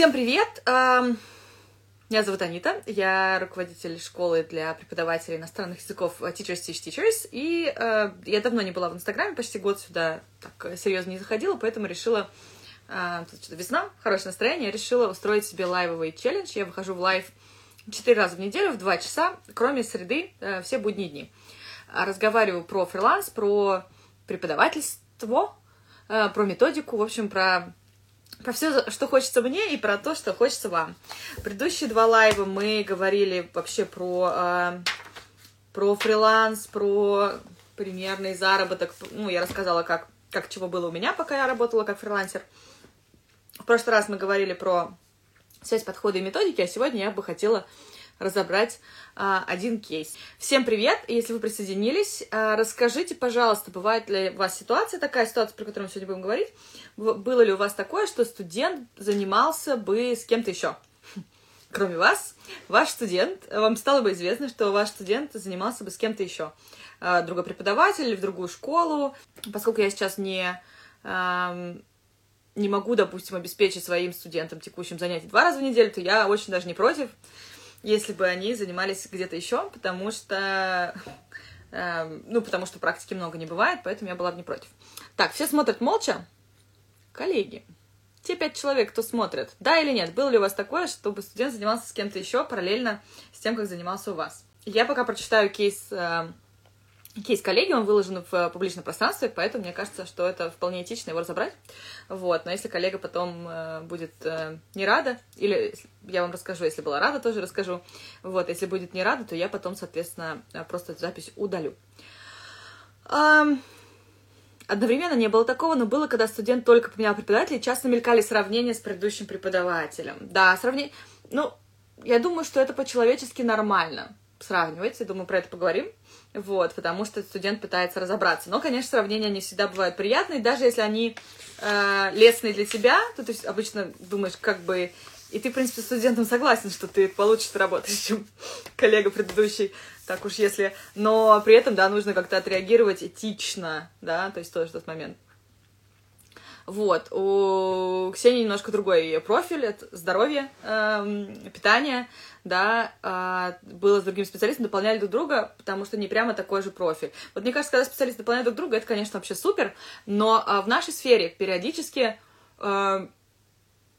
Всем привет! Меня зовут Анита, я руководитель школы для преподавателей иностранных языков Teachers Teach Teachers, и э, я давно не была в Инстаграме, почти год сюда так серьезно не заходила, поэтому решила, э, тут что-то весна, хорошее настроение, решила устроить себе лайвовый челлендж. Я выхожу в live четыре раза в неделю в два часа, кроме среды, э, все будние дни. Разговариваю про фриланс, про преподавательство, э, про методику, в общем, про про все, что хочется мне, и про то, что хочется вам. Предыдущие два лайва мы говорили вообще про, э, про фриланс, про примерный заработок. Ну, я рассказала, как, как чего было у меня, пока я работала как фрилансер. В прошлый раз мы говорили про связь подхода и методики, а сегодня я бы хотела разобрать а, один кейс. Всем привет! Если вы присоединились, а, расскажите, пожалуйста, бывает ли у вас ситуация, такая ситуация, про которую мы сегодня будем говорить, было ли у вас такое, что студент занимался бы с кем-то еще? Кроме вас, ваш студент, вам стало бы известно, что ваш студент занимался бы с кем-то еще. А, другой преподаватель или в другую школу. Поскольку я сейчас не не могу, допустим, обеспечить своим студентам текущим занятий два раза в неделю, то я очень даже не против если бы они занимались где-то еще, потому что, э, ну, потому что практики много не бывает, поэтому я была бы не против. Так, все смотрят молча. Коллеги, те пять человек, кто смотрит, да или нет, было ли у вас такое, чтобы студент занимался с кем-то еще параллельно с тем, как занимался у вас? Я пока прочитаю кейс э, кейс коллеги, он выложен в э, публичном пространстве, поэтому мне кажется, что это вполне этично его разобрать. Вот, но если коллега потом э, будет э, не рада, или я вам расскажу, если была рада, тоже расскажу. Вот, если будет не рада, то я потом, соответственно, э, просто эту запись удалю. Эм... Одновременно не было такого, но было, когда студент только поменял преподавателя, и часто мелькали сравнения с предыдущим преподавателем. Да, сравнение... Ну, я думаю, что это по-человечески нормально сравнивать, я думаю, про это поговорим, вот, потому что студент пытается разобраться. Но, конечно, сравнения не всегда бывают приятные, даже если они э, лестные для тебя, то ты обычно думаешь, как бы, и ты, в принципе, студентом согласен, что ты получишь работу, чем коллега предыдущий, так уж если, но при этом, да, нужно как-то отреагировать этично, да, то есть тоже тот момент. Вот, у Ксении немножко другой профиль, это здоровье, э, питание, да, э, было с другим специалистом, дополняли друг друга, потому что не прямо такой же профиль. Вот мне кажется, когда специалисты дополняют друг друга, это, конечно, вообще супер, но э, в нашей сфере периодически э,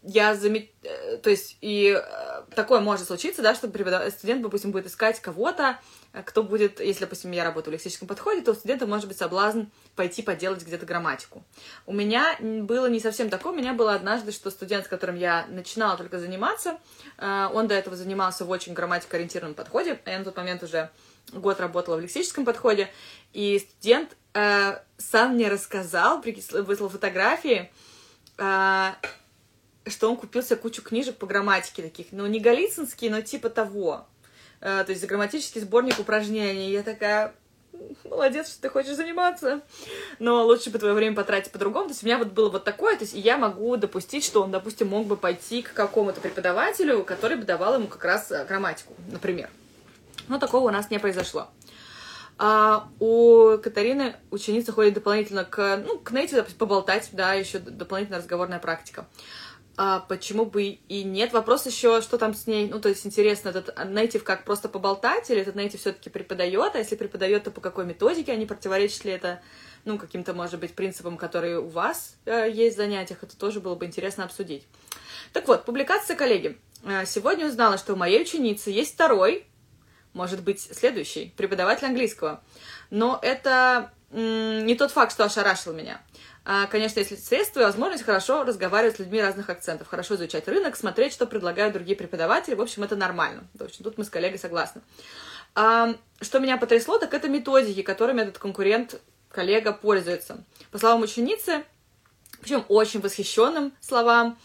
я замет... Э, то есть, и э, такое может случиться, да, что студент, допустим, будет искать кого-то, э, кто будет, если, допустим, я работаю в лексическом подходе, то у студента может быть соблазн пойти поделать где-то грамматику. У меня было не совсем такое, у меня было однажды, что студент, с которым я начинала только заниматься, он до этого занимался в очень грамматико-ориентированном подходе, а я на тот момент уже год работала в лексическом подходе, и студент сам мне рассказал, выслал фотографии, что он купил себе кучу книжек по грамматике таких, ну, не голицынские, но типа того. Э, то есть грамматический сборник упражнений. Я такая, молодец, что ты хочешь заниматься, но лучше бы твое время потратить по-другому. То есть у меня вот было вот такое, то есть я могу допустить, что он, допустим, мог бы пойти к какому-то преподавателю, который бы давал ему как раз э, грамматику, например. Но такого у нас не произошло. А у Катарины ученица ходит дополнительно к, ну, к Нейти, допустим, поболтать, да, еще дополнительная разговорная практика а почему бы и нет? Вопрос еще, что там с ней, ну, то есть интересно, этот нейтив как просто поболтать, или этот нейтив все-таки преподает, а если преподает, то по какой методике, а не противоречит ли это, ну, каким-то, может быть, принципам, которые у вас э, есть в занятиях, это тоже было бы интересно обсудить. Так вот, публикация коллеги. Э, сегодня узнала, что у моей ученицы есть второй, может быть, следующий, преподаватель английского. Но это не тот факт, что ошарашил меня. А, конечно, если средства и возможность хорошо разговаривать с людьми разных акцентов, хорошо изучать рынок, смотреть, что предлагают другие преподаватели. В общем, это нормально. В общем, тут мы с коллегой согласны. А, что меня потрясло, так это методики, которыми этот конкурент, коллега пользуется. По словам ученицы, причем очень восхищенным словам,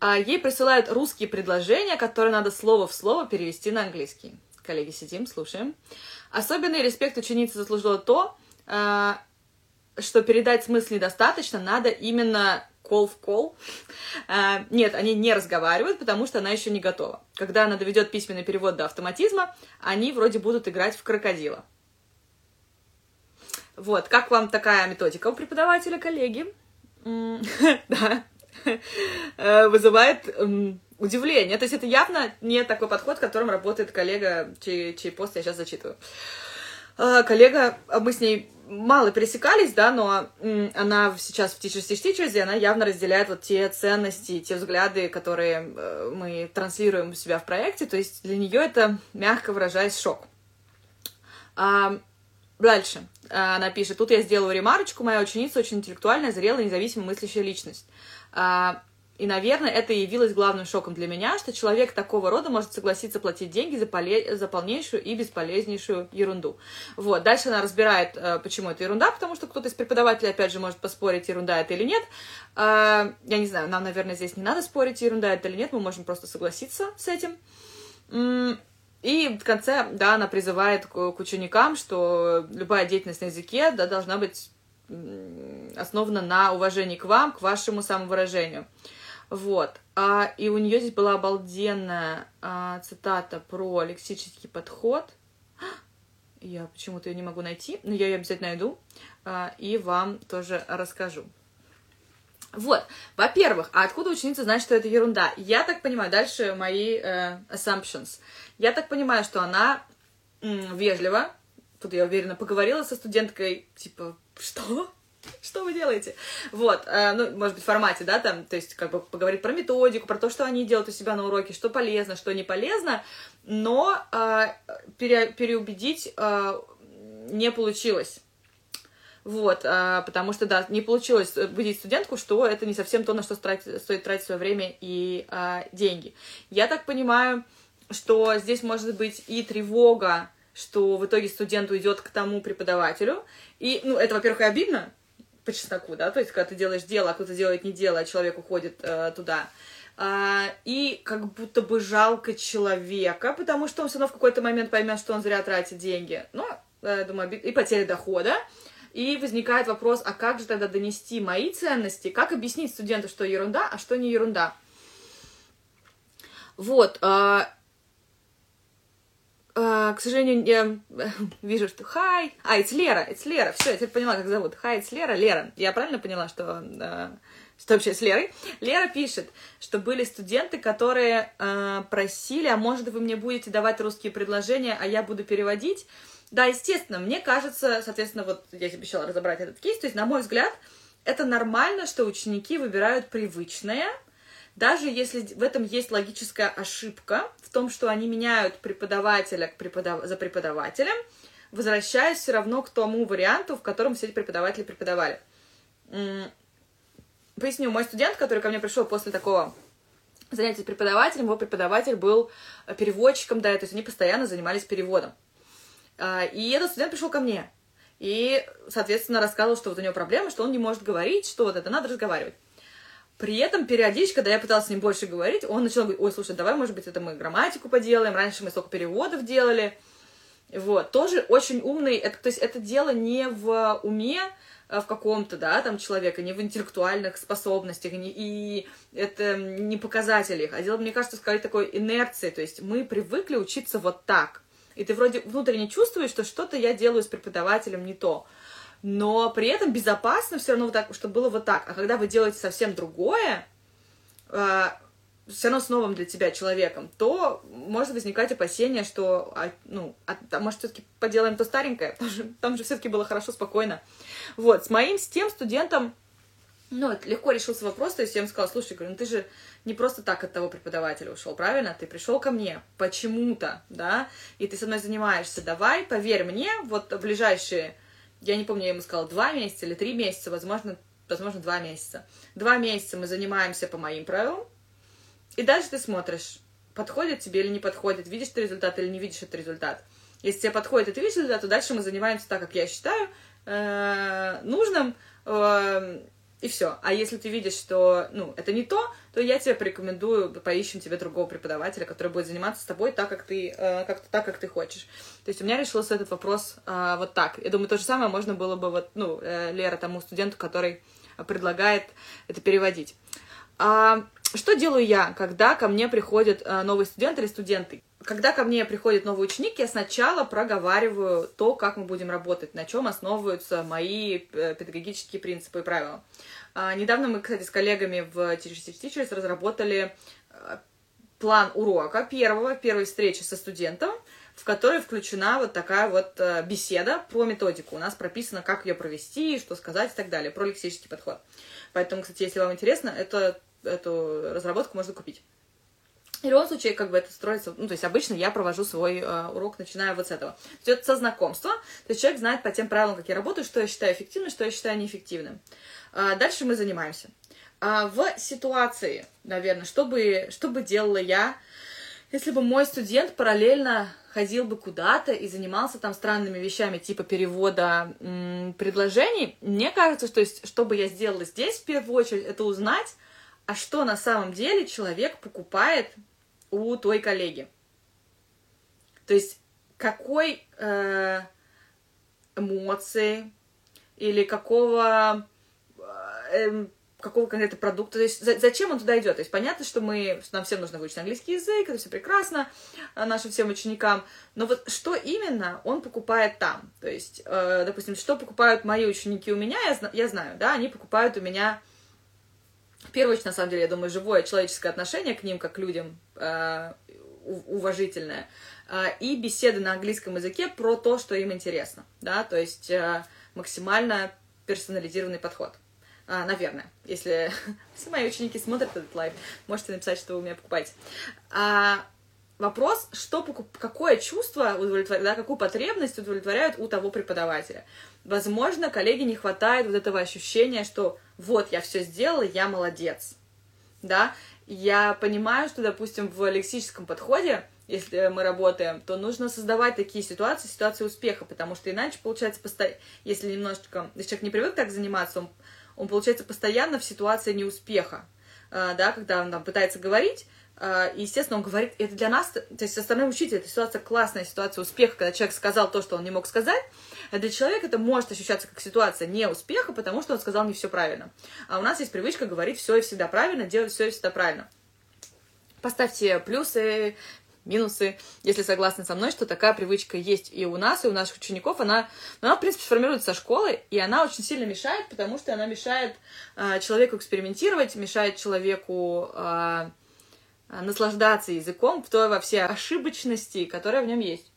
а, ей присылают русские предложения, которые надо слово в слово перевести на английский. Коллеги, сидим, слушаем. Особенный респект ученицы заслужила то, что передать смысл недостаточно, надо именно кол в кол. А, нет, они не разговаривают, потому что она еще не готова. Когда она доведет письменный перевод до автоматизма, они вроде будут играть в крокодила. Вот, как вам такая методика у преподавателя, коллеги? Да. Э, вызывает удивление. То есть это явно не такой подход, которым работает коллега, чей, чей пост я сейчас зачитываю. А, коллега, а мы с ней мало пересекались, да, но она сейчас в Teachers Teach Teachers, и она явно разделяет вот те ценности, те взгляды, которые э, мы транслируем у себя в проекте. То есть для нее это, мягко выражаясь, шок. А, дальше. Она пишет, тут я сделаю ремарочку, моя ученица очень интеллектуальная, зрелая, независимо мыслящая личность. И, наверное, это явилось главным шоком для меня, что человек такого рода может согласиться платить деньги за, поле... за полнейшую и бесполезнейшую ерунду. Вот. Дальше она разбирает, э, почему это ерунда, потому что кто-то из преподавателей, опять же, может поспорить, ерунда это или нет. А, я не знаю, нам, наверное, здесь не надо спорить, ерунда это или нет, мы можем просто согласиться с этим. И в конце, да, она призывает к, ученикам, что любая деятельность на языке да, должна быть основана на уважении к вам, к вашему самовыражению. Вот. А, и у нее здесь была обалденная а, цитата про лексический подход. Я почему-то ее не могу найти, но я ее обязательно найду а, и вам тоже расскажу. Вот, во-первых, а откуда ученица знает, что это ерунда? Я так понимаю, дальше мои э, assumptions. Я так понимаю, что она м, вежливо, тут я уверена, поговорила со студенткой, типа, что? Что вы делаете? Вот, э, ну, может быть, в формате, да, там, то есть, как бы поговорить про методику, про то, что они делают у себя на уроке, что полезно, что не полезно, но э, пере, переубедить э, не получилось. Вот, потому что, да, не получилось убедить студентку, что это не совсем то, на что стоит тратить свое время и деньги. Я так понимаю, что здесь может быть и тревога, что в итоге студент уйдет к тому преподавателю. И, ну, это, во-первых, и обидно, по чесноку, да, то есть, когда ты делаешь дело, а кто-то делает не дело, а человек уходит э, туда. А, и как будто бы жалко человека, потому что он все равно в какой-то момент поймет, что он зря тратит деньги. Ну, я думаю, и потеря дохода. И возникает вопрос, а как же тогда донести мои ценности, как объяснить студенту, что ерунда, а что не ерунда. Вот, а, к сожалению, я вижу, что хай, а, это Лера, это Лера, все, я теперь поняла, как зовут, хай, это Лера, Лера, я правильно поняла, что, а, что вообще с Лерой? Лера пишет, что были студенты, которые а, просили, а может вы мне будете давать русские предложения, а я буду переводить, да, естественно, мне кажется, соответственно, вот я обещала разобрать этот кейс, то есть, на мой взгляд, это нормально, что ученики выбирают привычное, даже если в этом есть логическая ошибка, в том, что они меняют преподавателя к преподав... за преподавателем, возвращаясь все равно к тому варианту, в котором все эти преподаватели преподавали. Поясню, мой студент, который ко мне пришел после такого занятия с преподавателем, его преподаватель был переводчиком, да, то есть они постоянно занимались переводом. А, и этот студент пришел ко мне. И, соответственно, рассказывал, что вот у него проблема, что он не может говорить, что вот это надо разговаривать. При этом периодически, когда я пыталась с ним больше говорить, он начал говорить, ой, слушай, давай, может быть, это мы грамматику поделаем, раньше мы столько переводов делали. Вот, тоже очень умный, это, то есть это дело не в уме, а в каком-то, да, там человека, не в интеллектуальных способностях, не, и это не показатели их, а дело, мне кажется, скорее такой инерции, то есть мы привыкли учиться вот так. И ты вроде внутренне чувствуешь, что что-то я делаю с преподавателем не то. Но при этом безопасно все равно вот так, чтобы было вот так. А когда вы делаете совсем другое, э, все равно с новым для тебя человеком, то может возникать опасение, что, а, ну, а, может, все-таки поделаем то старенькое, там же, там же все-таки было хорошо, спокойно. Вот, с моим, с тем студентом, ну, легко решился вопрос, то есть я ему сказала, слушай, говорю, ну ты же не просто так от того преподавателя ушел, правильно? Ты пришел ко мне почему-то, да, и ты со мной занимаешься. Давай, поверь мне, вот ближайшие, я не помню, я ему сказала, два месяца или три месяца, возможно, возможно, два месяца. Два месяца мы занимаемся по моим правилам, и дальше ты смотришь, подходит тебе или не подходит, видишь ты результат или не видишь этот результат. Если тебе подходит и ты видишь результат, то дальше мы занимаемся так, как я считаю, э, нужным, э, и все. А если ты видишь, что, ну, это не то, то я тебе порекомендую, поищем тебе другого преподавателя, который будет заниматься с тобой так, как ты, э, как, так, как ты хочешь. То есть у меня решился этот вопрос э, вот так. Я думаю, то же самое можно было бы, вот, ну, э, Лера, тому студенту, который предлагает это переводить. А, что делаю я, когда ко мне приходит э, новый студент или студенты? Когда ко мне приходит новый ученик, я сначала проговариваю то, как мы будем работать, на чем основываются мои э, педагогические принципы и правила. А, недавно мы, кстати, с коллегами в Teachers разработали э, план урока первого, первой встречи со студентом, в которой включена вот такая вот беседа про методику. У нас прописано, как ее провести, что сказать и так далее, про лексический подход. Поэтому, кстати, если вам интересно, это, эту разработку можно купить. И в любом случае, как бы это строится, ну, то есть обычно я провожу свой э, урок, начиная вот с этого. То есть это со знакомства, то есть человек знает по тем правилам, как я работаю, что я считаю эффективным, что я считаю неэффективным. А дальше мы занимаемся. А в ситуации, наверное, что бы, что бы делала я, если бы мой студент параллельно ходил бы куда-то и занимался там странными вещами типа перевода м, предложений, мне кажется, что есть, что бы я сделала здесь в первую очередь, это узнать, а что на самом деле человек покупает у той коллеги. То есть какой э, эмоции или какого э, какого конкретного продукта, то есть за, зачем он туда идет. То есть понятно, что мы, нам всем нужно выучить английский язык, это все прекрасно а, нашим всем ученикам, но вот что именно он покупает там? То есть, э, допустим, что покупают мои ученики у меня, я, я знаю, да, они покупают у меня первую очередь, на самом деле, я думаю, живое человеческое отношение к ним, как к людям, э, уважительное, э, и беседы на английском языке про то, что им интересно, да, то есть э, максимально персонализированный подход. А, наверное, если все мои ученики смотрят этот live, можете написать, что вы у меня покупаете. А, вопрос, что покуп... какое чувство удовлетворяет, да, какую потребность удовлетворяют у того преподавателя. Возможно, коллеге не хватает вот этого ощущения, что вот, я все сделала, я молодец. Да, я понимаю, что, допустим, в лексическом подходе, если мы работаем, то нужно создавать такие ситуации, ситуации успеха, потому что иначе получается, постоянно, если немножечко, если человек не привык так заниматься, он он получается постоянно в ситуации неуспеха, э, да, когда он там пытается говорить, и, естественно, он говорит, это для нас, то есть со стороны учителя, это ситуация классная, ситуация успеха, когда человек сказал то, что он не мог сказать, а для человека это может ощущаться как ситуация неуспеха, потому что он сказал не все правильно. А у нас есть привычка говорить все и всегда правильно, делать все и всегда правильно. Поставьте плюсы, минусы, если согласны со мной, что такая привычка есть и у нас, и у наших учеников. Она, она в принципе, формируется со школы, и она очень сильно мешает, потому что она мешает э, человеку экспериментировать, мешает человеку э, наслаждаться языком, в той во все ошибочности, которая в нем есть.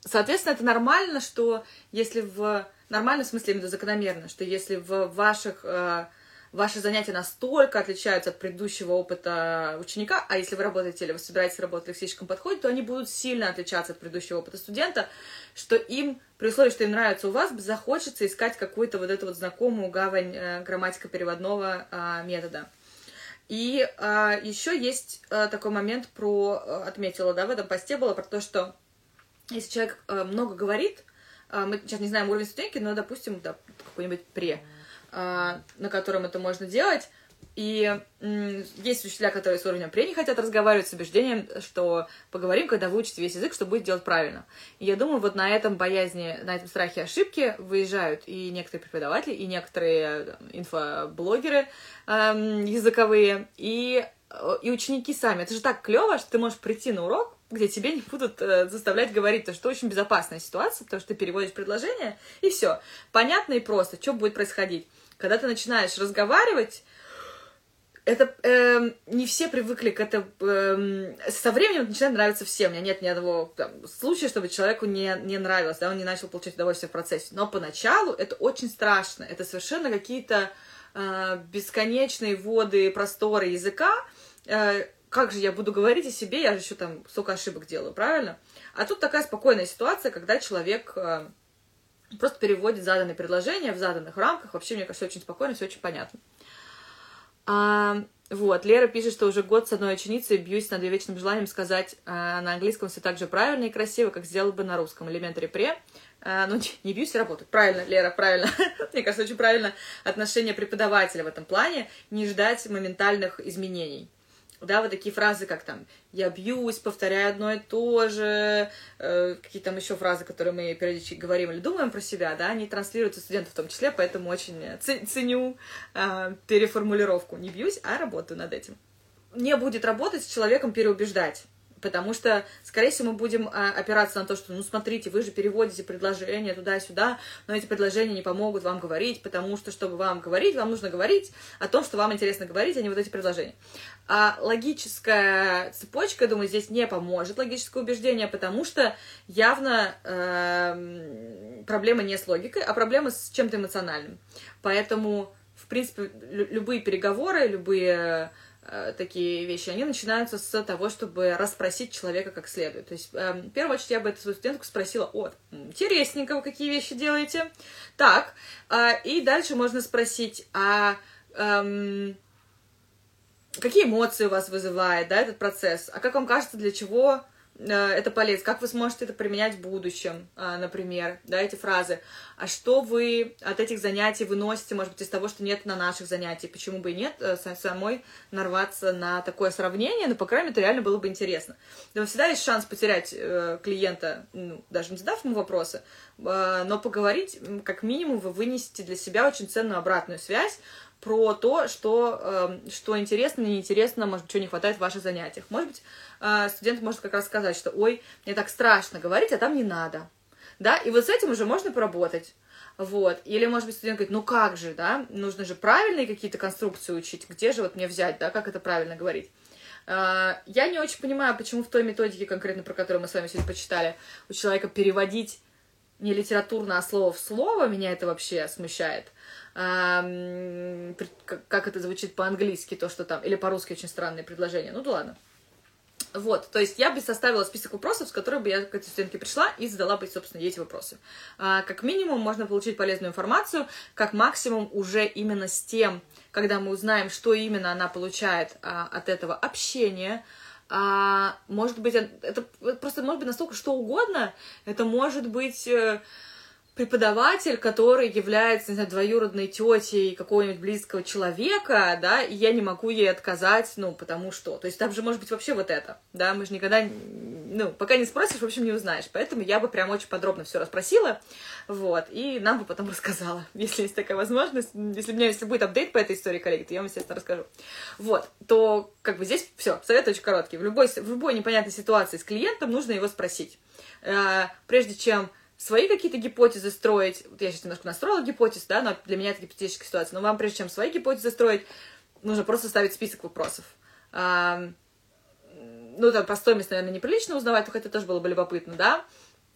Соответственно, это нормально, что если в... Нормально, в смысле, именно закономерно, что если в ваших э, ваши занятия настолько отличаются от предыдущего опыта ученика, а если вы работаете или вы собираетесь работать в лексическом подходе, то они будут сильно отличаться от предыдущего опыта студента, что им, при условии, что им нравится у вас, захочется искать какую-то вот эту вот знакомую гавань э, грамматико-переводного э, метода. И э, еще есть э, такой момент про, э, отметила, да, в этом посте было про то, что если человек э, много говорит, э, мы сейчас не знаем уровень студентки, но, допустим, да, какой-нибудь пре, а, на котором это можно делать. И есть учителя, которые с уровнем пре не хотят разговаривать с убеждением, что поговорим, когда выучите весь язык, что будет делать правильно. И я думаю, вот на этом боязни, на этом страхе ошибки выезжают и некоторые преподаватели, и некоторые инфоблогеры э, языковые, и, и ученики сами. Это же так клево, что ты можешь прийти на урок, где тебе не будут э, заставлять говорить, то что очень безопасная ситуация, потому что ты переводишь предложение, и все. Понятно и просто, что будет происходить. Когда ты начинаешь разговаривать, это э, не все привыкли к этому. Э, со временем это начинает нравиться всем. У меня нет ни одного там, случая, чтобы человеку не, не нравилось, да, он не начал получать удовольствие в процессе. Но поначалу это очень страшно. Это совершенно какие-то э, бесконечные воды, просторы языка. Э, как же я буду говорить о себе, я же еще там столько ошибок делаю, правильно? А тут такая спокойная ситуация, когда человек э, просто переводит заданные предложения в заданных рамках. Вообще, мне кажется, очень спокойно, все очень понятно. А, вот, Лера пишет, что уже год с одной ученицей бьюсь над ее вечным желанием сказать а, на английском все так же правильно и красиво, как сделал бы на русском. Элементари пре. А, ну, не бьюсь, работает. Правильно, Лера, правильно. Мне кажется, очень правильно отношение преподавателя в этом плане. Не ждать моментальных изменений да, вот такие фразы, как там «я бьюсь», «повторяю одно и то же», э, какие там еще фразы, которые мы периодически говорим или думаем про себя, да, они транслируются студентам в том числе, поэтому очень ценю э, переформулировку. Не бьюсь, а работаю над этим. Не будет работать с человеком переубеждать. Потому что, скорее всего, мы будем а, опираться на то, что, ну, смотрите, вы же переводите предложения туда-сюда, но эти предложения не помогут вам говорить, потому что, чтобы вам говорить, вам нужно говорить о том, что вам интересно говорить, а не вот эти предложения. А логическая цепочка, я думаю, здесь не поможет, логическое убеждение, потому что явно э, проблема не с логикой, а проблема с чем-то эмоциональным. Поэтому, в принципе, любые переговоры, любые такие вещи, они начинаются с того, чтобы расспросить человека как следует. То есть, э, в первую очередь, я бы эту свою студентку спросила, о, интересненько, вы какие вещи делаете? Так, э, и дальше можно спросить, а э, какие эмоции у вас вызывает, да, этот процесс? А как вам кажется, для чего Э, это полезно, как вы сможете это применять в будущем, э, например, да, эти фразы. А что вы от этих занятий выносите, может быть, из того, что нет на наших занятиях, почему бы и нет, э, самой нарваться на такое сравнение, но, по крайней мере, это реально было бы интересно. Но всегда есть шанс потерять клиента, ну, даже не задав ему вопросы, но поговорить, как минимум, вы вынесете для себя очень ценную обратную связь, про то, что, э, что интересно, неинтересно, может, чего не хватает в ваших занятиях. Может быть, э, студент может как раз сказать, что, ой, мне так страшно говорить, а там не надо. Да, и вот с этим уже можно поработать. Вот. Или, может быть, студент говорит, ну как же, да, нужно же правильные какие-то конструкции учить, где же вот мне взять, да, как это правильно говорить. Э, я не очень понимаю, почему в той методике конкретно, про которую мы с вами сегодня почитали, у человека переводить не литературно, а слово в слово, меня это вообще смущает как это звучит по-английски, то, что там, или по-русски очень странное предложение. Ну да ладно. Вот, то есть я бы составила список вопросов, с которых бы я к этой студентке пришла и задала бы, собственно, эти вопросы. А, как минимум можно получить полезную информацию, как максимум уже именно с тем, когда мы узнаем, что именно она получает а, от этого общения, а, может быть, это просто может быть настолько что угодно, это может быть э, преподаватель, который является, не знаю, двоюродной тетей какого-нибудь близкого человека, да, и я не могу ей отказать, ну, потому что. То есть там же может быть вообще вот это, да, мы же никогда, ну, пока не спросишь, в общем, не узнаешь. Поэтому я бы прям очень подробно все расспросила, вот, и нам бы потом рассказала, если есть такая возможность. Если у меня, если будет апдейт по этой истории, коллеги, то я вам, естественно, расскажу. Вот, то, как бы здесь все, совет очень короткий. В любой, в любой непонятной ситуации с клиентом нужно его спросить. Э, прежде чем свои какие-то гипотезы строить, вот я сейчас немножко настроила гипотез, да, но для меня это гипотетическая ситуация, но вам, прежде чем свои гипотезы строить, нужно просто ставить список вопросов. А, ну, там, про стоимость, наверное, неприлично узнавать, но хотя тоже было бы любопытно, да.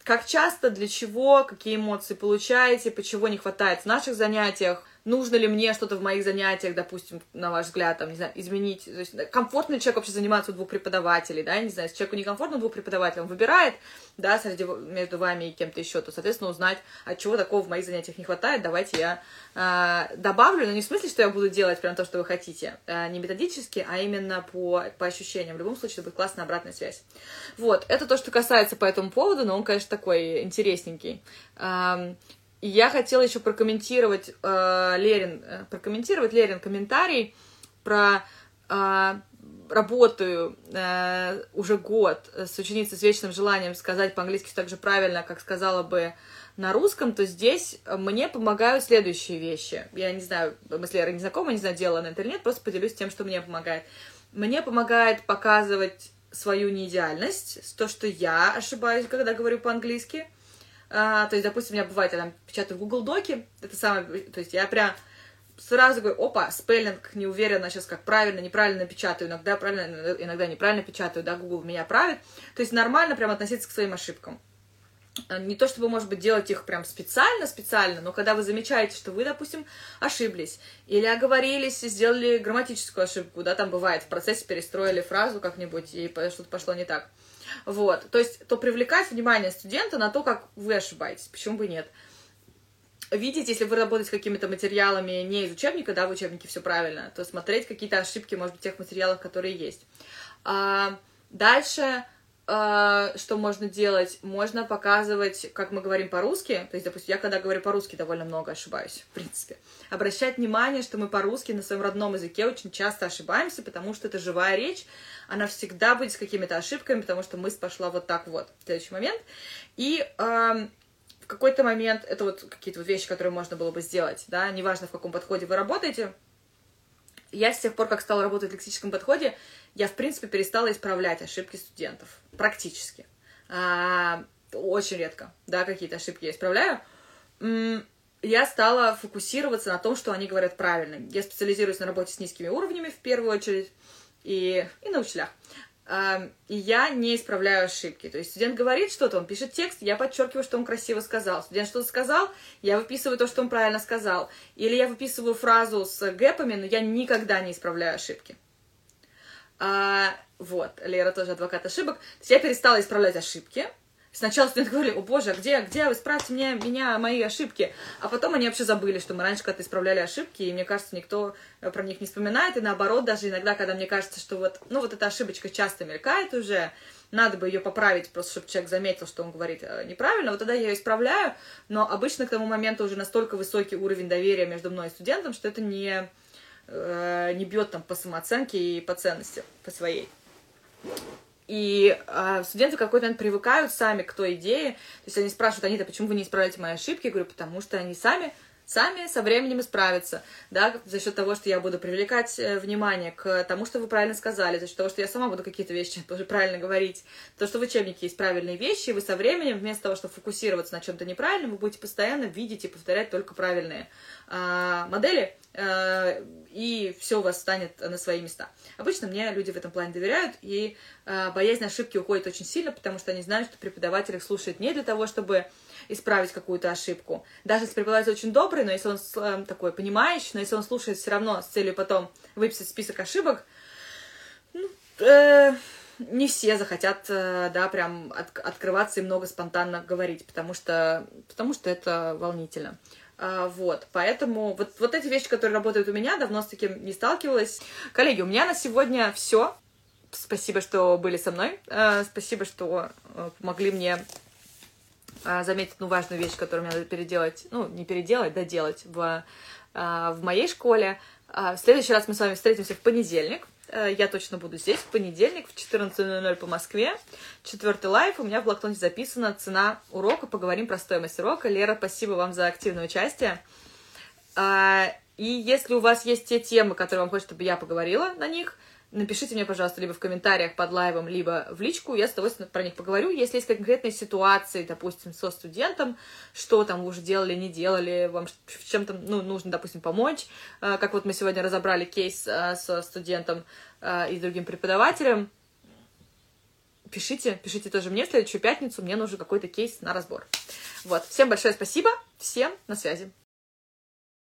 Как часто, для чего, какие эмоции получаете, почему не хватает в наших занятиях, нужно ли мне что-то в моих занятиях, допустим, на ваш взгляд, там, не знаю, изменить, то есть комфортно ли человек вообще заниматься у двух преподавателей, да, не знаю, если человеку некомфортно у двух преподавателей, он выбирает, да, среди, между вами и кем-то еще, то, соответственно, узнать, от чего такого в моих занятиях не хватает, давайте я э, добавлю, но не в смысле, что я буду делать прям то, что вы хотите, э, не методически, а именно по, по ощущениям, в любом случае, это будет классная обратная связь. Вот, это то, что касается по этому поводу, но он, конечно, такой интересненький. Я хотела еще прокомментировать э, Лерин, э, прокомментировать Лерин комментарий про э, работаю э, уже год с ученицей с вечным желанием сказать по-английски так же правильно, как сказала бы на русском, то здесь мне помогают следующие вещи. Я не знаю, мы с Лерой не знакомы, не знаю, делала на интернет, просто поделюсь тем, что мне помогает. Мне помогает показывать свою неидеальность, то, что я ошибаюсь, когда говорю по-английски – а, то есть, допустим, у меня бывает, я там печатаю в Google Доке, это самое, то есть я прям сразу говорю, опа, спеллинг, не уверена сейчас, как правильно, неправильно печатаю, иногда правильно, иногда неправильно печатаю, да, Google меня правит. То есть нормально прям относиться к своим ошибкам. А, не то чтобы, может быть, делать их прям специально-специально, но когда вы замечаете, что вы, допустим, ошиблись, или оговорились, сделали грамматическую ошибку, да, там бывает, в процессе перестроили фразу как-нибудь, и что-то пошло не так – вот, то есть, то привлекать внимание студента на то, как вы ошибаетесь, почему бы нет. Видеть, если вы работаете с какими-то материалами не из учебника, да, в учебнике все правильно, то смотреть какие-то ошибки, может быть, в тех материалах, которые есть. А, дальше что можно делать? Можно показывать, как мы говорим по-русски. То есть, допустим, я когда говорю по-русски, довольно много ошибаюсь, в принципе. Обращать внимание, что мы по-русски на своем родном языке очень часто ошибаемся, потому что это живая речь, она всегда будет с какими-то ошибками, потому что мысль пошла вот так вот. Следующий момент. И э, в какой-то момент, это вот какие-то вот вещи, которые можно было бы сделать, да, неважно, в каком подходе вы работаете, Я с тех пор, как стала работать в лексическом подходе, я, в принципе, перестала исправлять ошибки студентов. Практически. А, очень редко, да, какие-то ошибки я исправляю. Я стала фокусироваться на том, что они говорят правильно. Я специализируюсь на работе с низкими уровнями, в первую очередь, и, и на учителях и я не исправляю ошибки. То есть студент говорит что-то, он пишет текст, я подчеркиваю, что он красиво сказал. Студент что-то сказал, я выписываю то, что он правильно сказал. Или я выписываю фразу с гэпами, но я никогда не исправляю ошибки. А, вот, Лера тоже адвокат ошибок. То есть я перестала исправлять ошибки, Сначала студенты говорили, о боже, а где, где исправьте мне, меня, мои ошибки. А потом они вообще забыли, что мы раньше когда-то исправляли ошибки, и мне кажется, никто э, про них не вспоминает. И наоборот, даже иногда, когда мне кажется, что вот, ну вот эта ошибочка часто мелькает уже, надо бы ее поправить, просто чтобы человек заметил, что он говорит э, неправильно, вот тогда я ее исправляю, но обычно к тому моменту уже настолько высокий уровень доверия между мной и студентом, что это не, э, не бьет там по самооценке и по ценности, по своей. И э, студенты какой-то момент привыкают сами к той идее. То есть они спрашивают, Анита, почему вы не исправляете мои ошибки? Я говорю, потому что они сами сами со временем исправятся, да, за счет того, что я буду привлекать э, внимание к тому, что вы правильно сказали, за счет того, что я сама буду какие-то вещи тоже правильно говорить, то, что в учебнике есть правильные вещи, вы со временем, вместо того, чтобы фокусироваться на чем-то неправильном, вы будете постоянно видеть и повторять только правильные а, модели, а, и все у вас станет на свои места. Обычно мне люди в этом плане доверяют, и а, боязнь ошибки уходит очень сильно, потому что они знают, что преподаватель их слушает не для того, чтобы исправить какую-то ошибку. Даже если преподаватель очень добрый, но если он э, такой понимающий, но если он слушает все равно с целью потом выписать список ошибок, ну, э, не все захотят, э, да, прям от, открываться и много спонтанно говорить, потому что, потому что это волнительно. А, вот, поэтому вот, вот эти вещи, которые работают у меня, давно с таким не сталкивалась. Коллеги, у меня на сегодня все. Спасибо, что были со мной. А, спасибо, что э, помогли мне заметить одну важную вещь, которую мне надо переделать, ну, не переделать, да делать в, а, в моей школе. А, в следующий раз мы с вами встретимся в понедельник. Я точно буду здесь в понедельник в 14.00 по Москве. Четвертый лайф. У меня в блокноте записана цена урока. Поговорим про стоимость урока. Лера, спасибо вам за активное участие. И если у вас есть те темы, которые вам хочется, чтобы я поговорила на них, напишите мне, пожалуйста, либо в комментариях под лайвом, либо в личку, я с удовольствием про них поговорю. Если есть конкретные ситуации, допустим, со студентом, что там вы уже делали, не делали, вам в чем-то ну, нужно, допустим, помочь, э, как вот мы сегодня разобрали кейс э, со студентом э, и другим преподавателем, пишите, пишите тоже мне в следующую пятницу, мне нужен какой-то кейс на разбор. Вот, всем большое спасибо, всем на связи.